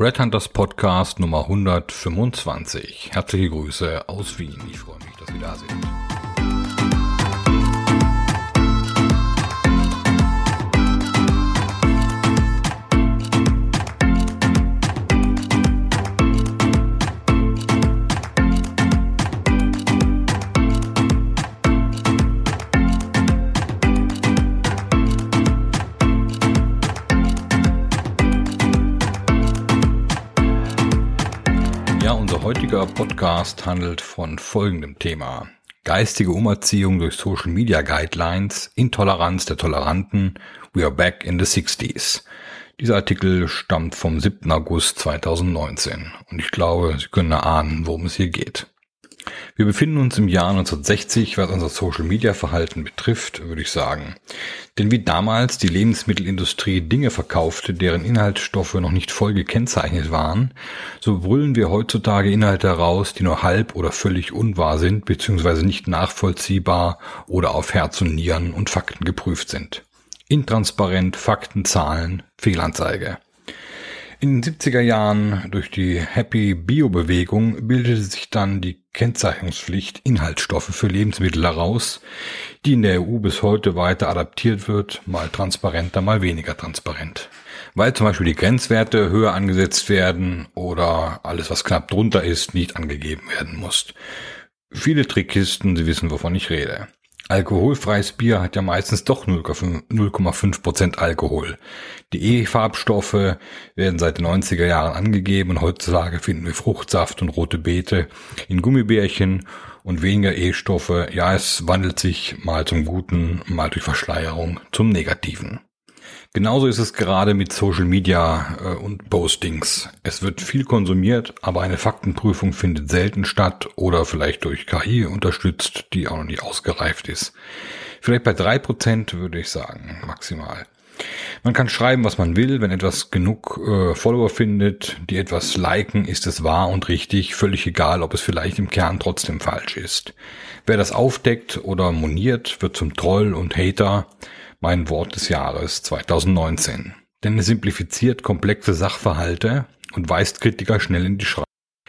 Brad Hunters Podcast Nummer 125. Herzliche Grüße aus Wien. Ich freue mich, dass Sie da sind. Heutiger Podcast handelt von folgendem Thema. Geistige Umerziehung durch Social Media Guidelines, Intoleranz der Toleranten, We are back in the 60s. Dieser Artikel stammt vom 7. August 2019 und ich glaube, Sie können erahnen, worum es hier geht. Wir befinden uns im Jahr 1960, was unser Social-Media-Verhalten betrifft, würde ich sagen. Denn wie damals die Lebensmittelindustrie Dinge verkaufte, deren Inhaltsstoffe noch nicht voll gekennzeichnet waren, so brüllen wir heutzutage Inhalte heraus, die nur halb oder völlig unwahr sind, beziehungsweise nicht nachvollziehbar oder auf Herz und Nieren und Fakten geprüft sind. Intransparent, Fakten, Zahlen, Fehlanzeige. In den 70er Jahren durch die Happy Bio Bewegung bildete sich dann die Kennzeichnungspflicht Inhaltsstoffe für Lebensmittel heraus, die in der EU bis heute weiter adaptiert wird, mal transparenter, mal weniger transparent. Weil zum Beispiel die Grenzwerte höher angesetzt werden oder alles, was knapp drunter ist, nicht angegeben werden muss. Viele Trickkisten, Sie wissen, wovon ich rede. Alkoholfreies Bier hat ja meistens doch 0,5% Alkohol. Die E-Farbstoffe werden seit den 90er Jahren angegeben und heutzutage finden wir Fruchtsaft und rote Beete in Gummibärchen und weniger E-Stoffe. Ja, es wandelt sich mal zum Guten, mal durch Verschleierung zum Negativen. Genauso ist es gerade mit Social Media äh, und Postings. Es wird viel konsumiert, aber eine Faktenprüfung findet selten statt oder vielleicht durch KI unterstützt, die auch noch nicht ausgereift ist. Vielleicht bei drei Prozent würde ich sagen, maximal. Man kann schreiben, was man will, wenn etwas genug äh, Follower findet, die etwas liken, ist es wahr und richtig, völlig egal, ob es vielleicht im Kern trotzdem falsch ist. Wer das aufdeckt oder moniert, wird zum Troll und Hater mein Wort des Jahres 2019. Denn es simplifiziert komplexe Sachverhalte und weist Kritiker schnell in die Schranke,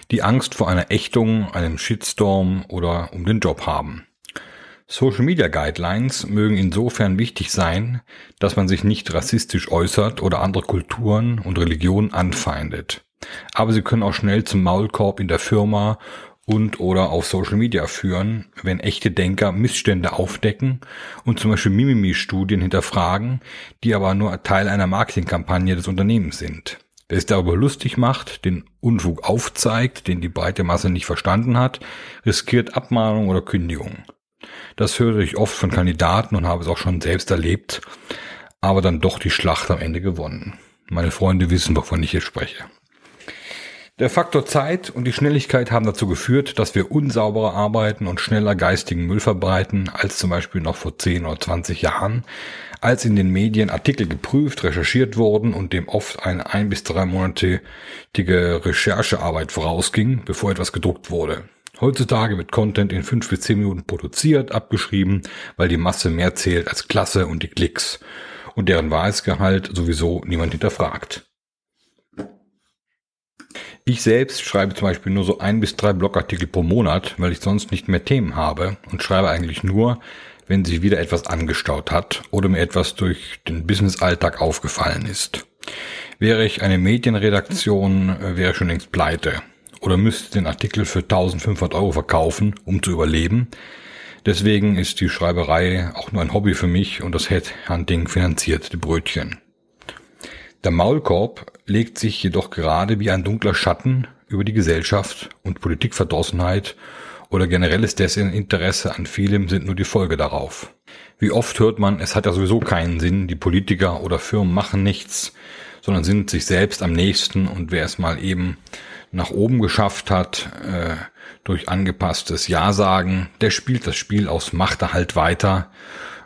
die Angst vor einer Ächtung, einem Shitstorm oder um den Job haben. Social Media Guidelines mögen insofern wichtig sein, dass man sich nicht rassistisch äußert oder andere Kulturen und Religionen anfeindet. Aber sie können auch schnell zum Maulkorb in der Firma und oder auf Social Media führen, wenn echte Denker Missstände aufdecken und zum Beispiel Mimimi-Studien hinterfragen, die aber nur Teil einer Marketingkampagne des Unternehmens sind. Wer es darüber lustig macht, den Unfug aufzeigt, den die breite Masse nicht verstanden hat, riskiert Abmahnung oder Kündigung. Das höre ich oft von Kandidaten und habe es auch schon selbst erlebt, aber dann doch die Schlacht am Ende gewonnen. Meine Freunde wissen, wovon ich hier spreche. Der Faktor Zeit und die Schnelligkeit haben dazu geführt, dass wir unsauberer arbeiten und schneller geistigen Müll verbreiten als zum Beispiel noch vor 10 oder 20 Jahren, als in den Medien Artikel geprüft, recherchiert wurden und dem oft eine ein bis drei monatige Recherchearbeit vorausging, bevor etwas gedruckt wurde. Heutzutage wird Content in fünf bis zehn Minuten produziert, abgeschrieben, weil die Masse mehr zählt als Klasse und die Klicks und deren Wahrheitsgehalt sowieso niemand hinterfragt. Ich selbst schreibe zum Beispiel nur so ein bis drei Blogartikel pro Monat, weil ich sonst nicht mehr Themen habe und schreibe eigentlich nur, wenn sich wieder etwas angestaut hat oder mir etwas durch den Business-Alltag aufgefallen ist. Wäre ich eine Medienredaktion, äh, wäre ich schon längst pleite oder müsste den Artikel für 1500 Euro verkaufen, um zu überleben. Deswegen ist die Schreiberei auch nur ein Hobby für mich und das Headhunting finanziert die Brötchen. Der Maulkorb legt sich jedoch gerade wie ein dunkler Schatten über die Gesellschaft und Politikverdrossenheit oder generelles Desinteresse an vielem sind nur die Folge darauf. Wie oft hört man, es hat ja sowieso keinen Sinn, die Politiker oder Firmen machen nichts, sondern sind sich selbst am nächsten und wer es mal eben nach oben geschafft hat, äh, durch angepasstes Ja-Sagen, der spielt das Spiel aus Machterhalt weiter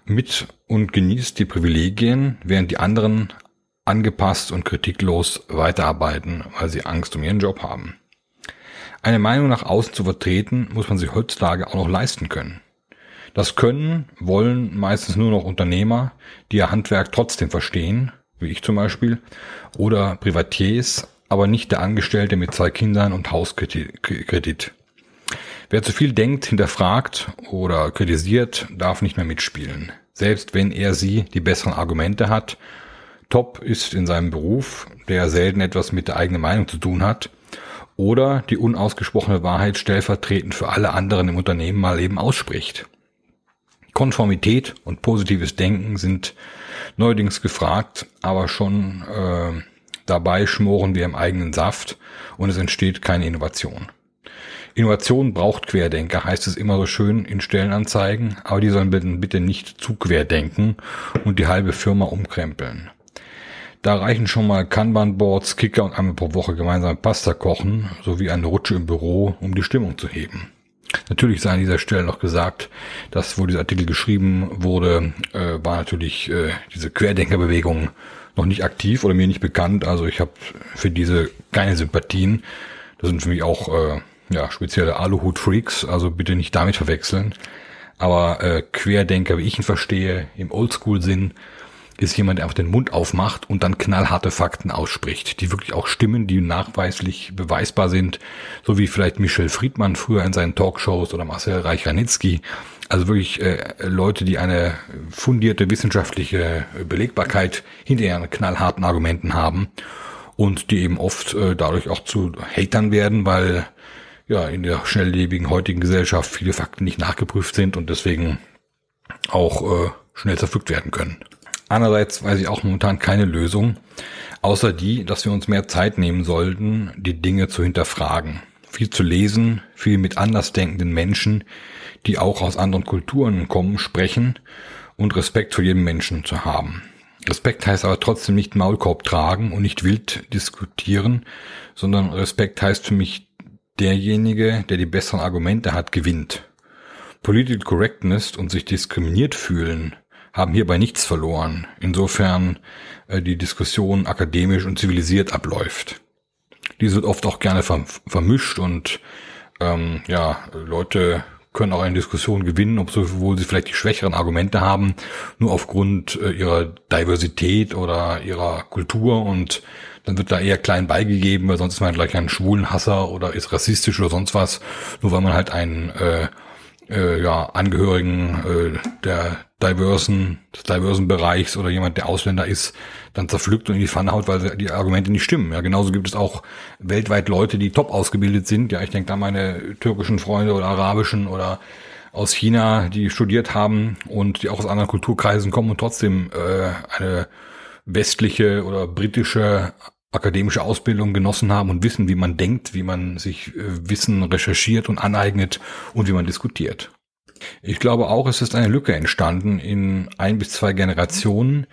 mit und genießt die Privilegien, während die anderen angepasst und kritiklos weiterarbeiten, weil sie Angst um ihren Job haben. Eine Meinung nach außen zu vertreten, muss man sich heutzutage auch noch leisten können. Das können, wollen meistens nur noch Unternehmer, die ihr Handwerk trotzdem verstehen, wie ich zum Beispiel, oder Privatiers, aber nicht der Angestellte mit zwei Kindern und Hauskredit. Wer zu viel denkt, hinterfragt oder kritisiert, darf nicht mehr mitspielen. Selbst wenn er sie die besseren Argumente hat. Top ist in seinem Beruf, der selten etwas mit der eigenen Meinung zu tun hat. Oder die unausgesprochene Wahrheit stellvertretend für alle anderen im Unternehmen mal eben ausspricht. Konformität und positives Denken sind neuerdings gefragt, aber schon äh, dabei schmoren wir im eigenen Saft und es entsteht keine Innovation. Innovation braucht Querdenker, heißt es immer so schön in Stellenanzeigen, aber die sollen bitte, bitte nicht zu querdenken und die halbe Firma umkrempeln. Da reichen schon mal Kanban-Boards, Kicker und einmal pro Woche gemeinsam Pasta kochen, sowie eine Rutsche im Büro, um die Stimmung zu heben. Natürlich sei an dieser Stelle noch gesagt, dass wo dieser Artikel geschrieben wurde, äh, war natürlich äh, diese Querdenkerbewegung noch nicht aktiv oder mir nicht bekannt. Also ich habe für diese keine Sympathien. Das sind für mich auch äh, ja, spezielle Aluhut-Freaks, also bitte nicht damit verwechseln. Aber äh, Querdenker, wie ich ihn verstehe, im Oldschool-Sinn, ist jemand, der einfach den Mund aufmacht und dann knallharte Fakten ausspricht, die wirklich auch stimmen, die nachweislich beweisbar sind, so wie vielleicht Michel Friedmann früher in seinen Talkshows oder Marcel Reich-Ranitzky. Also wirklich äh, Leute, die eine fundierte wissenschaftliche Belegbarkeit hinter ihren knallharten Argumenten haben und die eben oft äh, dadurch auch zu Hatern werden, weil ja in der schnelllebigen heutigen Gesellschaft viele Fakten nicht nachgeprüft sind und deswegen auch äh, schnell zerpflückt werden können. Andererseits weiß ich auch momentan keine Lösung, außer die, dass wir uns mehr Zeit nehmen sollten, die Dinge zu hinterfragen. Viel zu lesen, viel mit andersdenkenden Menschen, die auch aus anderen Kulturen kommen, sprechen und Respekt vor jedem Menschen zu haben. Respekt heißt aber trotzdem nicht Maulkorb tragen und nicht wild diskutieren, sondern Respekt heißt für mich derjenige, der die besseren Argumente hat, gewinnt. Political Correctness und sich diskriminiert fühlen haben hierbei nichts verloren, insofern äh, die Diskussion akademisch und zivilisiert abläuft. Diese wird oft auch gerne vermischt und ähm, ja, Leute können auch eine Diskussion gewinnen, obwohl sie vielleicht die schwächeren Argumente haben, nur aufgrund äh, ihrer Diversität oder ihrer Kultur und dann wird da eher klein beigegeben, weil sonst ist man gleich ein Schwulenhasser oder ist rassistisch oder sonst was, nur weil man halt einen äh, äh, ja, Angehörigen äh, der diversen, des diversen Bereichs oder jemand, der Ausländer ist, dann zerpflückt und in die Pfanne haut, weil die Argumente nicht stimmen. Ja, genauso gibt es auch weltweit Leute, die top ausgebildet sind. Ja, ich denke da meine türkischen Freunde oder arabischen oder aus China, die studiert haben und die auch aus anderen Kulturkreisen kommen und trotzdem äh, eine westliche oder britische akademische Ausbildung genossen haben und wissen, wie man denkt, wie man sich äh, Wissen recherchiert und aneignet und wie man diskutiert. Ich glaube auch, es ist eine Lücke entstanden in ein bis zwei Generationen,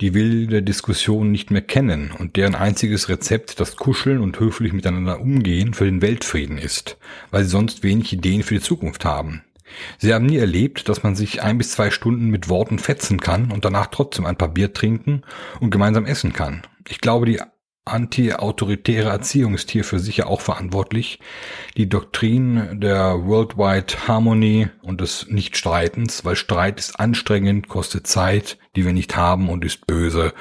die wilde Diskussion nicht mehr kennen und deren einziges Rezept das Kuscheln und höflich miteinander umgehen für den Weltfrieden ist, weil sie sonst wenig Ideen für die Zukunft haben. Sie haben nie erlebt, dass man sich ein bis zwei Stunden mit Worten fetzen kann und danach trotzdem ein paar Bier trinken und gemeinsam essen kann. Ich glaube, die anti-autoritäre Erziehung ist hierfür sicher auch verantwortlich. Die Doktrin der Worldwide Harmony und des Nichtstreitens, weil Streit ist anstrengend, kostet Zeit, die wir nicht haben und ist böse.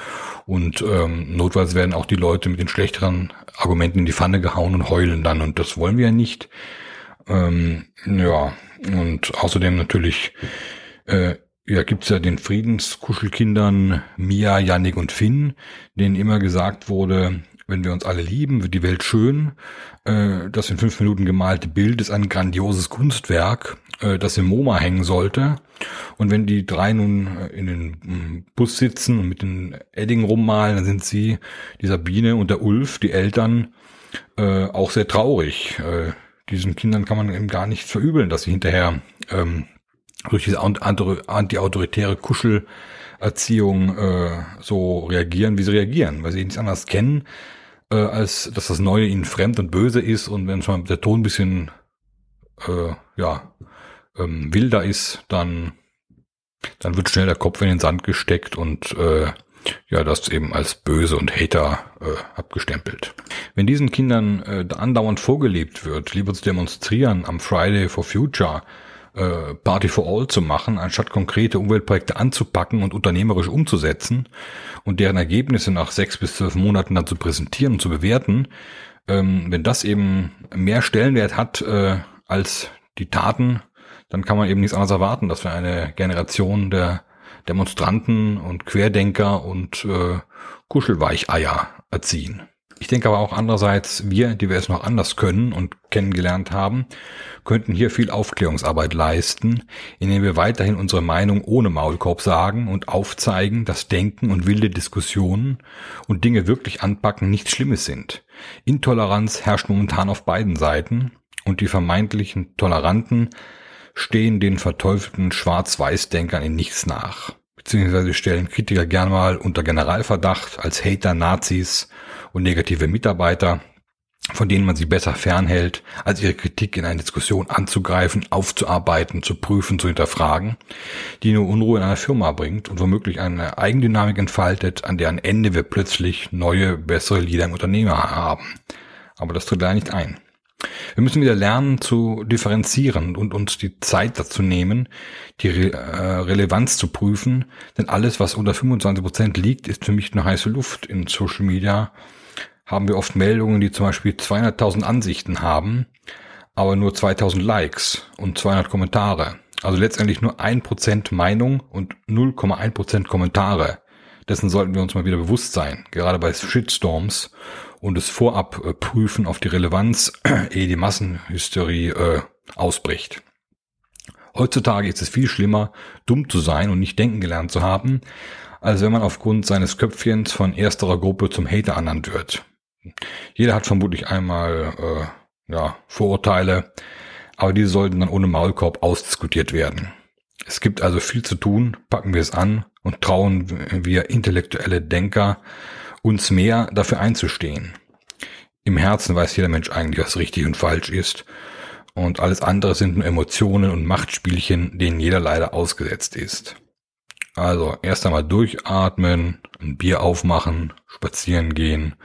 Und ähm, notfalls werden auch die Leute mit den schlechteren Argumenten in die Pfanne gehauen und heulen dann. Und das wollen wir ja nicht. Ähm, ja, und außerdem natürlich äh, ja, gibt's ja den Friedenskuschelkindern Mia, Yannick und Finn, denen immer gesagt wurde, wenn wir uns alle lieben, wird die Welt schön. Äh, das in fünf Minuten gemalte Bild ist ein grandioses Kunstwerk, äh, das im MoMA hängen sollte. Und wenn die drei nun äh, in den mm, Bus sitzen und mit den Edding rummalen, dann sind sie, die Sabine und der Ulf, die Eltern, auch sehr traurig. Diesen Kindern kann man eben gar nicht verübeln, dass sie hinterher ähm, durch diese anti-autoritäre Kuschelerziehung äh, so reagieren, wie sie reagieren, weil sie nichts anderes kennen, äh, als dass das Neue ihnen fremd und böse ist und wenn schon der Ton ein bisschen äh, ja ähm, wilder ist, dann dann wird schnell der Kopf in den Sand gesteckt und äh, ja, das eben als böse und Hater äh, abgestempelt. Wenn diesen Kindern äh, andauernd vorgelebt wird, lieber zu demonstrieren am Friday for Future, äh, Party for All zu machen, anstatt konkrete Umweltprojekte anzupacken und unternehmerisch umzusetzen und deren Ergebnisse nach sechs bis zwölf Monaten dann zu präsentieren und zu bewerten, ähm, wenn das eben mehr Stellenwert hat äh, als die Taten, dann kann man eben nichts anderes erwarten, dass wir eine Generation der Demonstranten und Querdenker und äh, Kuschelweicheier erziehen. Ich denke aber auch andererseits, wir, die wir es noch anders können und kennengelernt haben, könnten hier viel Aufklärungsarbeit leisten, indem wir weiterhin unsere Meinung ohne Maulkorb sagen und aufzeigen, dass Denken und wilde Diskussionen und Dinge wirklich anpacken nichts Schlimmes sind. Intoleranz herrscht momentan auf beiden Seiten und die vermeintlichen Toleranten stehen den verteufelten Schwarz-Weiß-Denkern in nichts nach. Beziehungsweise stellen Kritiker gern mal unter Generalverdacht als Hater, Nazis und negative Mitarbeiter, von denen man sie besser fernhält, als ihre Kritik in einer Diskussion anzugreifen, aufzuarbeiten, zu prüfen, zu hinterfragen, die nur Unruhe in einer Firma bringt und womöglich eine Eigendynamik entfaltet, an deren Ende wir plötzlich neue, bessere Lieder im Unternehmer haben. Aber das tritt leider nicht ein. Wir müssen wieder lernen zu differenzieren und uns die Zeit dazu nehmen, die Re äh, Relevanz zu prüfen, denn alles, was unter 25 Prozent liegt, ist für mich eine heiße Luft. In Social Media haben wir oft Meldungen, die zum Beispiel 200.000 Ansichten haben, aber nur 2000 Likes und 200 Kommentare. Also letztendlich nur 1% Meinung und 0,1% Kommentare. Dessen sollten wir uns mal wieder bewusst sein, gerade bei Shitstorms und es vorab äh, prüfen auf die Relevanz, ehe die Massenhysterie äh, ausbricht. Heutzutage ist es viel schlimmer, dumm zu sein und nicht denken gelernt zu haben, als wenn man aufgrund seines Köpfchens von ersterer Gruppe zum Hater ernannt wird. Jeder hat vermutlich einmal äh, ja, Vorurteile, aber diese sollten dann ohne Maulkorb ausdiskutiert werden. Es gibt also viel zu tun, packen wir es an und trauen wir intellektuelle Denker uns mehr dafür einzustehen. Im Herzen weiß jeder Mensch eigentlich, was richtig und falsch ist. Und alles andere sind nur Emotionen und Machtspielchen, denen jeder leider ausgesetzt ist. Also erst einmal durchatmen, ein Bier aufmachen, spazieren gehen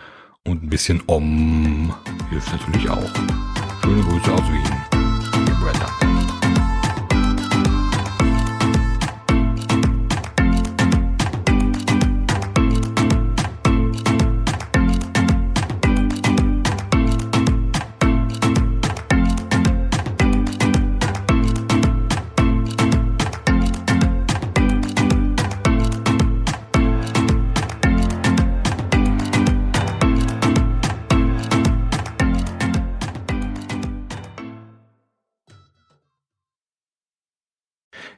und ein bisschen Om hilft natürlich auch. Schöne Grüße aus Wien. Ihr